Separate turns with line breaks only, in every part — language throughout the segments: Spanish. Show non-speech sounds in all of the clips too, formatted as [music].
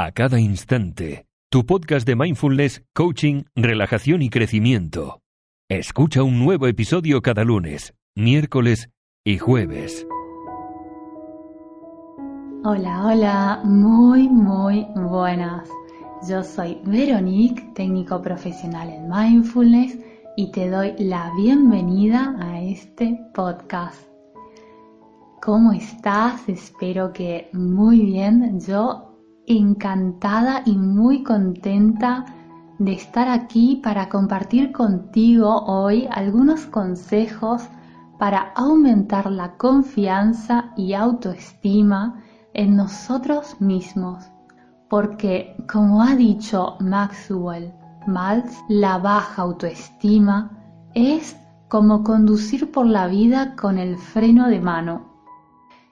A cada instante, tu podcast de mindfulness, coaching, relajación y crecimiento. Escucha un nuevo episodio cada lunes, miércoles y jueves.
Hola, hola, muy, muy buenas. Yo soy Veronique, técnico profesional en mindfulness y te doy la bienvenida a este podcast. ¿Cómo estás? Espero que muy bien. Yo encantada y muy contenta de estar aquí para compartir contigo hoy algunos consejos para aumentar la confianza y autoestima en nosotros mismos. Porque, como ha dicho Maxwell Maltz, la baja autoestima es como conducir por la vida con el freno de mano.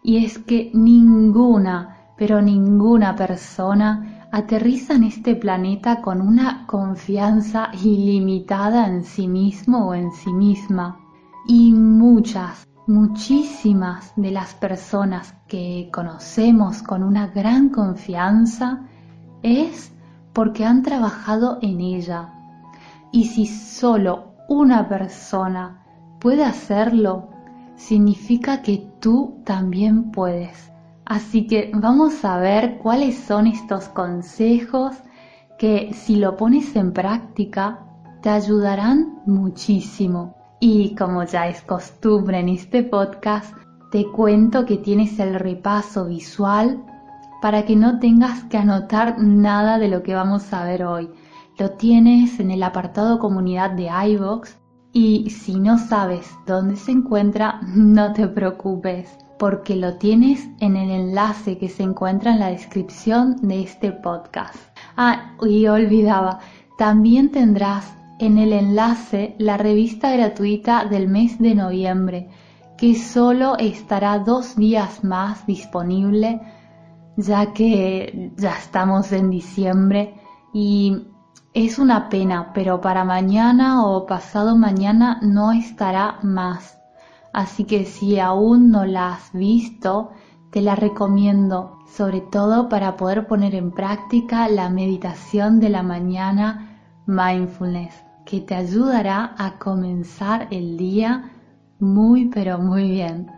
Y es que ninguna pero ninguna persona aterriza en este planeta con una confianza ilimitada en sí mismo o en sí misma. Y muchas, muchísimas de las personas que conocemos con una gran confianza es porque han trabajado en ella. Y si solo una persona puede hacerlo, significa que tú también puedes. Así que vamos a ver cuáles son estos consejos que si lo pones en práctica te ayudarán muchísimo. Y como ya es costumbre en este podcast, te cuento que tienes el repaso visual para que no tengas que anotar nada de lo que vamos a ver hoy. Lo tienes en el apartado comunidad de iVoox y si no sabes dónde se encuentra, no te preocupes porque lo tienes en el enlace que se encuentra en la descripción de este podcast. Ah, y olvidaba, también tendrás en el enlace la revista gratuita del mes de noviembre, que solo estará dos días más disponible, ya que ya estamos en diciembre y es una pena, pero para mañana o pasado mañana no estará más. Así que si aún no la has visto, te la recomiendo, sobre todo para poder poner en práctica la meditación de la mañana mindfulness, que te ayudará a comenzar el día muy pero muy bien.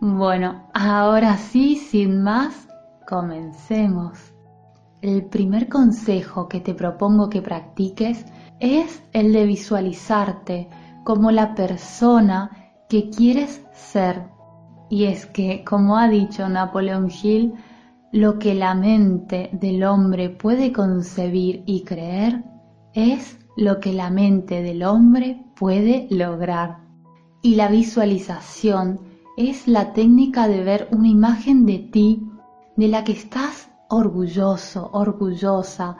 Bueno, ahora sí, sin más, comencemos. El primer consejo que te propongo que practiques es el de visualizarte como la persona que quieres ser. Y es que, como ha dicho Napoleón Hill, lo que la mente del hombre puede concebir y creer es lo que la mente del hombre puede lograr. Y la visualización es la técnica de ver una imagen de ti de la que estás orgulloso, orgullosa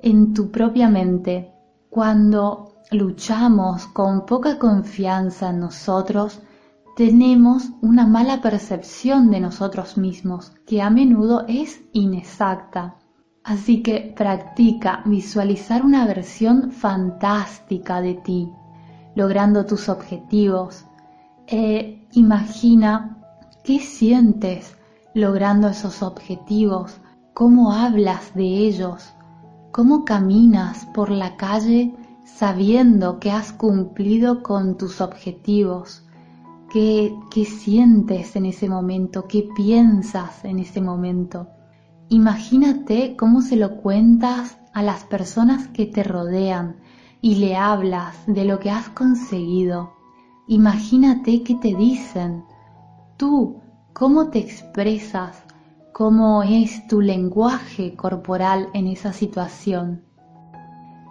en tu propia mente. Cuando luchamos con poca confianza en nosotros, tenemos una mala percepción de nosotros mismos que a menudo es inexacta. Así que practica visualizar una versión fantástica de ti, logrando tus objetivos. E imagina qué sientes logrando esos objetivos, cómo hablas de ellos, cómo caminas por la calle sabiendo que has cumplido con tus objetivos, qué, sientes en ese momento, qué piensas en ese momento. Imagínate cómo se lo cuentas a las personas que te rodean y le hablas de lo que has conseguido. Imagínate qué te dicen. Tú, cómo te expresas, cómo es tu lenguaje corporal en esa situación.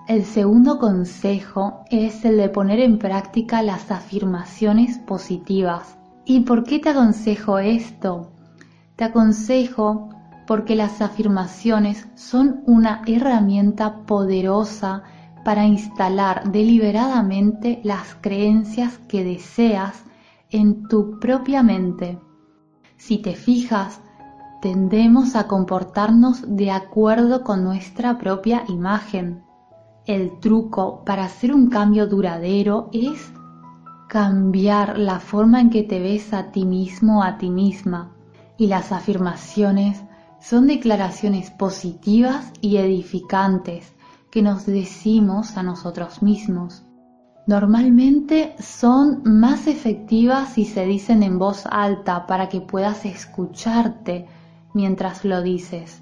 El segundo consejo es el de poner en práctica las afirmaciones positivas. ¿Y por qué te aconsejo esto? Te aconsejo porque las afirmaciones son una herramienta poderosa para instalar deliberadamente las creencias que deseas en tu propia mente. Si te fijas, tendemos a comportarnos de acuerdo con nuestra propia imagen. El truco para hacer un cambio duradero es cambiar la forma en que te ves a ti mismo o a ti misma. Y las afirmaciones son declaraciones positivas y edificantes que nos decimos a nosotros mismos. Normalmente son más efectivas si se dicen en voz alta para que puedas escucharte mientras lo dices,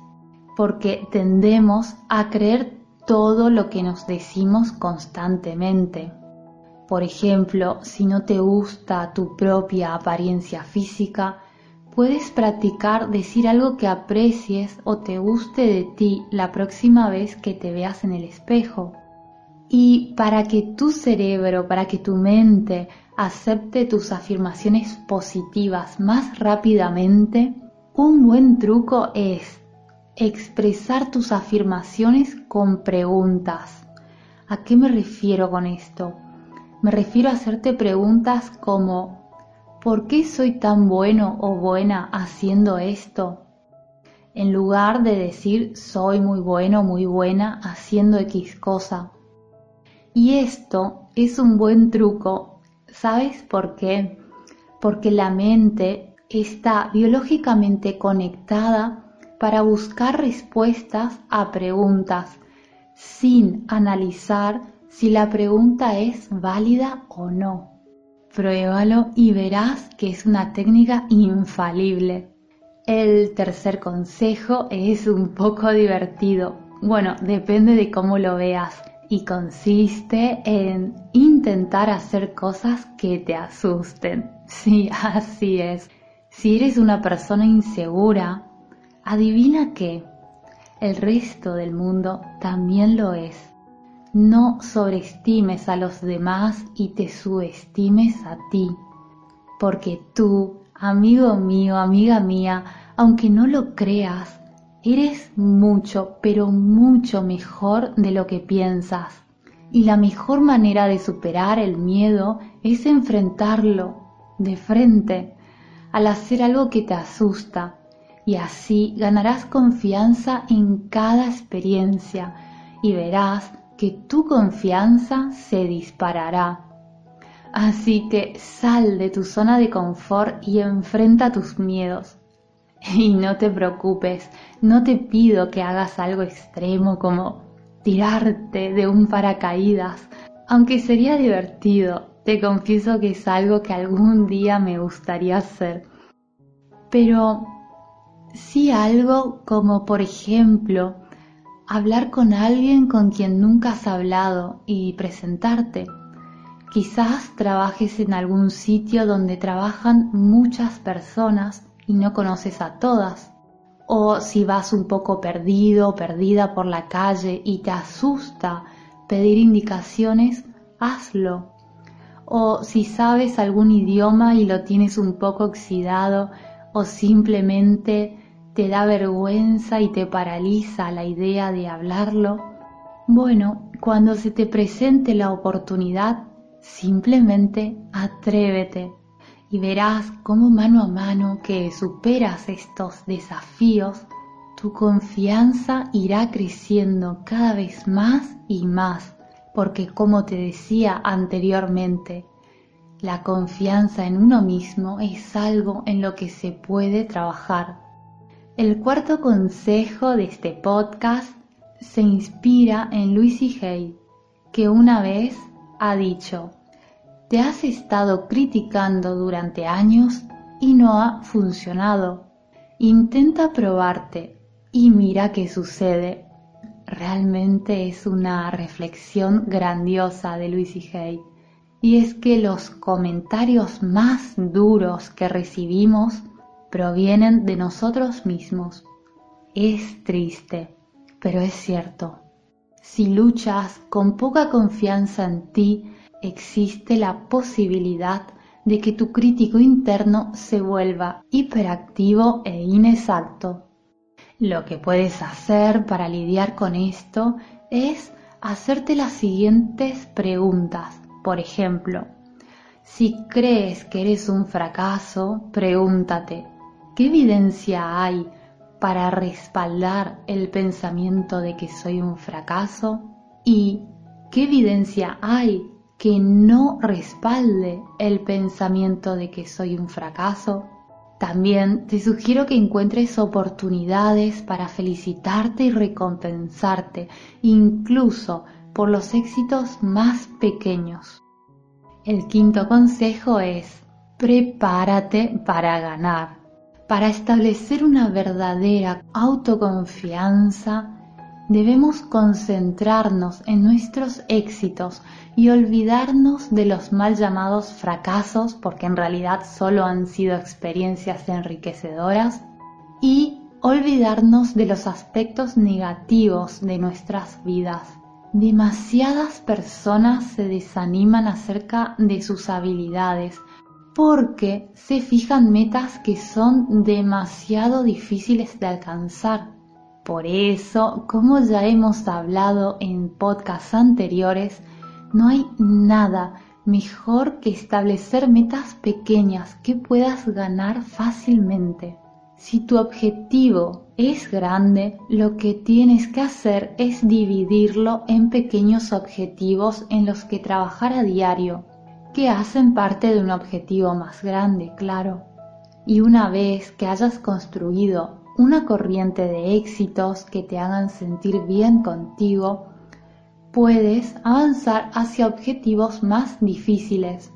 porque tendemos a creer todo lo que nos decimos constantemente. Por ejemplo, si no te gusta tu propia apariencia física, puedes practicar decir algo que aprecies o te guste de ti la próxima vez que te veas en el espejo. Y para que tu cerebro, para que tu mente acepte tus afirmaciones positivas más rápidamente, un buen truco es expresar tus afirmaciones con preguntas. ¿A qué me refiero con esto? Me refiero a hacerte preguntas como ¿por qué soy tan bueno o buena haciendo esto? En lugar de decir soy muy bueno o muy buena haciendo X cosa. Y esto es un buen truco, ¿sabes por qué? Porque la mente está biológicamente conectada para buscar respuestas a preguntas sin analizar si la pregunta es válida o no. Pruébalo y verás que es una técnica infalible. El tercer consejo es un poco divertido. Bueno, depende de cómo lo veas y consiste en intentar hacer cosas que te asusten. [laughs] Sí, así es. Si eres una persona insegura, Adivina que el resto del mundo también lo es. No sobreestimes a los demás y te subestimes a ti, porque tú, amigo mío, amiga mía, aunque no lo creas, eres mucho, pero mucho mejor de lo que piensas. Y la mejor manera de superar el miedo es enfrentarlo de frente, al hacer algo que te asusta, y así ganarás confianza en cada experiencia y verás que tu confianza se disparará. Así que sal de tu zona de confort y enfrenta tus miedos. Y no te preocupes, no te pido que hagas algo extremo como tirarte de un paracaídas, aunque sería divertido, confieso que es algo que algún día me gustaría hacer. Pero sí algo como, por ejemplo, hablar con alguien con quien nunca has hablado y presentarte. Quizás trabajes en algún sitio donde trabajan muchas personas y no conoces a todas. O si vas un poco perdido o perdida por la calle y te asusta pedir indicaciones, hazlo. O si sabes algún idioma y lo tienes un poco oxidado o simplemente te da vergüenza y te paraliza la idea de hablarlo, bueno, cuando se te presente la oportunidad, simplemente atrévete y verás cómo mano a mano que superas estos desafíos, tu confianza irá creciendo cada vez más y más, porque como te decía anteriormente, la confianza en uno mismo es algo en lo que se puede trabajar el cuarto consejo de este podcast se inspira en Lucy Hay, que una vez ha dicho, te has estado criticando durante años y no ha funcionado. Intenta probarte y mira qué sucede. Realmente es una reflexión grandiosa de Lucy Hay. Y es que los comentarios más duros que recibimos provienen de nosotros mismos. Es triste, pero es cierto. Si luchas con poca confianza en ti, existe la posibilidad de que tu crítico interno se vuelva hiperactivo e inexacto. Lo que puedes hacer para lidiar con esto es hacerte las siguientes preguntas. Por ejemplo, si crees que eres un fracaso, pregúntate, ¿qué evidencia hay para respaldar el pensamiento de que soy un fracaso? ¿Y qué evidencia hay que no respalde el pensamiento de que soy un fracaso? También te sugiero que encuentres oportunidades para felicitarte y recompensarte, incluso por los éxitos más pequeños. El quinto consejo es, prepárate para ganar. Para establecer una verdadera autoconfianza, debemos concentrarnos en nuestros éxitos y olvidarnos de los mal llamados fracasos, porque en realidad solo han sido experiencias enriquecedoras, y olvidarnos de los aspectos negativos de nuestras vidas. Demasiadas personas se desaniman acerca de sus habilidades porque se fijan metas que son demasiado difíciles de alcanzar por eso, como ya hemos hablado en podcasts anteriores, no hay nada mejor que establecer metas pequeñas que puedas ganar fácilmente. Si tu objetivo es grande, lo que tienes que hacer es dividirlo en pequeños objetivos en los que trabajar a diario, que hacen parte de un objetivo más grande, claro. Y una vez que hayas construido una corriente de éxitos que te hagan sentir bien contigo, puedes avanzar hacia objetivos más difíciles.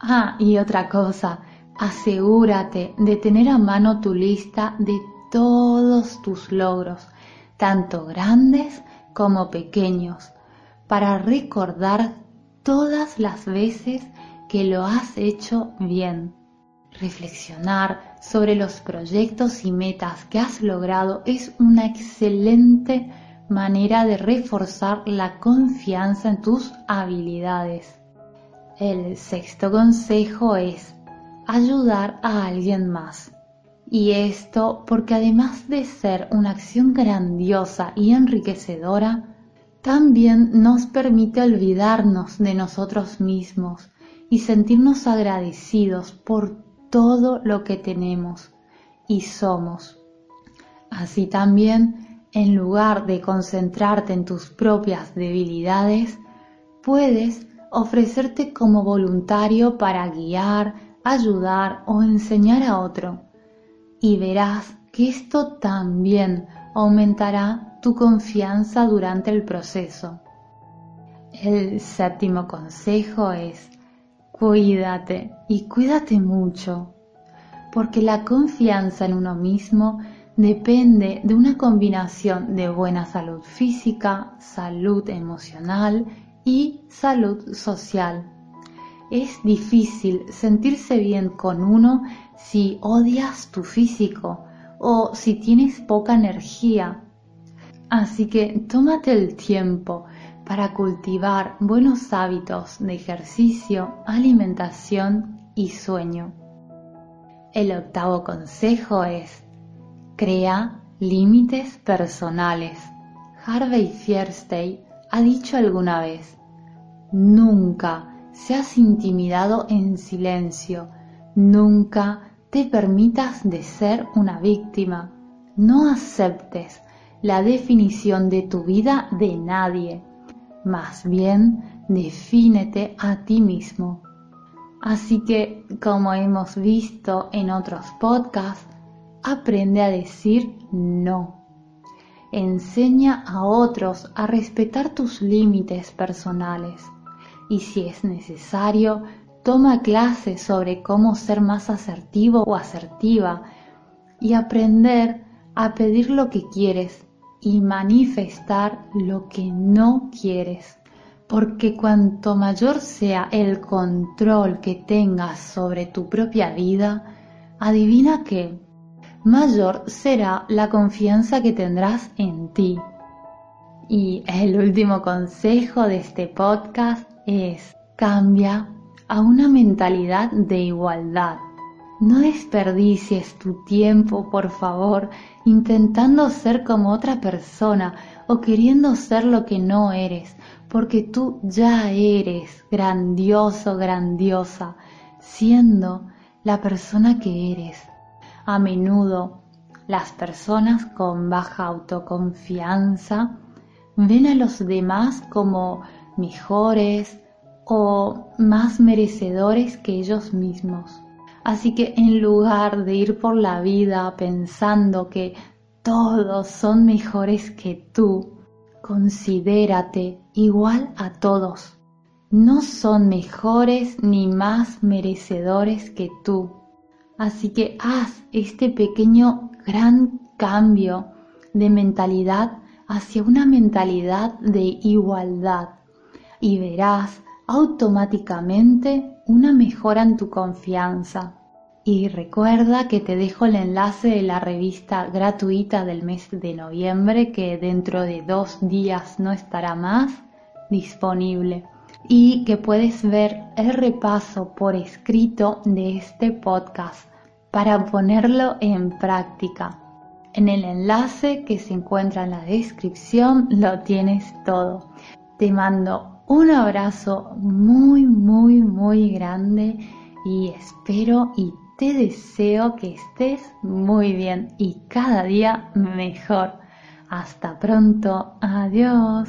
Ah, y otra cosa, asegúrate de tener a mano tu lista de todos tus logros, tanto grandes como pequeños, para recordar todas las veces que lo has hecho bien. Reflexionar sobre los proyectos y metas que has logrado es una excelente manera de reforzar la confianza en tus habilidades. El sexto consejo es ayudar a alguien más. Y esto porque además de ser una acción grandiosa y enriquecedora, también nos permite olvidarnos de nosotros mismos y sentirnos agradecidos por todo lo que tenemos y somos. Así también, en lugar de concentrarte en tus propias debilidades, puedes ofrecerte como voluntario para guiar, ayudar o enseñar a otro. Y verás que esto también aumentará tu confianza durante el proceso. El séptimo consejo es Cuídate y cuídate mucho, porque la confianza en uno mismo depende de una combinación de buena salud física, salud emocional y salud social. Es difícil sentirse bien con uno si odias tu físico o si tienes poca energía. Así que tómate el tiempo para cultivar buenos hábitos de ejercicio, alimentación y sueño. El octavo consejo es, crea límites personales. Harvey Fierstein ha dicho alguna vez, nunca seas intimidado en silencio, nunca te permitas de ser una víctima, no aceptes la definición de tu vida de nadie más bien defínete a ti mismo. Así que, como hemos visto en otros podcasts, aprende a decir no. Enseña a otros a respetar tus límites personales y si es necesario, toma clases sobre cómo ser más asertivo o asertiva y aprender a pedir lo que quieres y manifestar lo que no quieres. Porque cuanto mayor sea el control que tengas sobre tu propia vida, adivina que mayor será la confianza que tendrás en ti. Y el último consejo de este podcast es cambia a una mentalidad de igualdad. No desperdicies tu tiempo, por favor, intentando ser como otra persona o queriendo ser lo que no eres, porque tú ya eres grandioso, grandiosa, siendo la persona que eres. A menudo las personas con baja autoconfianza ven a los demás como mejores o más merecedores que ellos mismos. Así que en lugar de ir por la vida pensando que todos son mejores que tú, considérate igual a todos. No son mejores ni más merecedores que tú. Así que haz este pequeño gran cambio de mentalidad hacia una mentalidad de igualdad y verás automáticamente una mejora en tu confianza. Y recuerda que te dejo el enlace de la revista gratuita del mes de noviembre que dentro de dos días no estará más disponible y que puedes ver el repaso por escrito de este podcast para ponerlo en práctica. En el enlace que se encuentra en la descripción lo tienes todo. Te mando un abrazo muy, muy, muy grande y espero y te deseo que estés muy bien y cada día mejor. Hasta pronto. Adiós.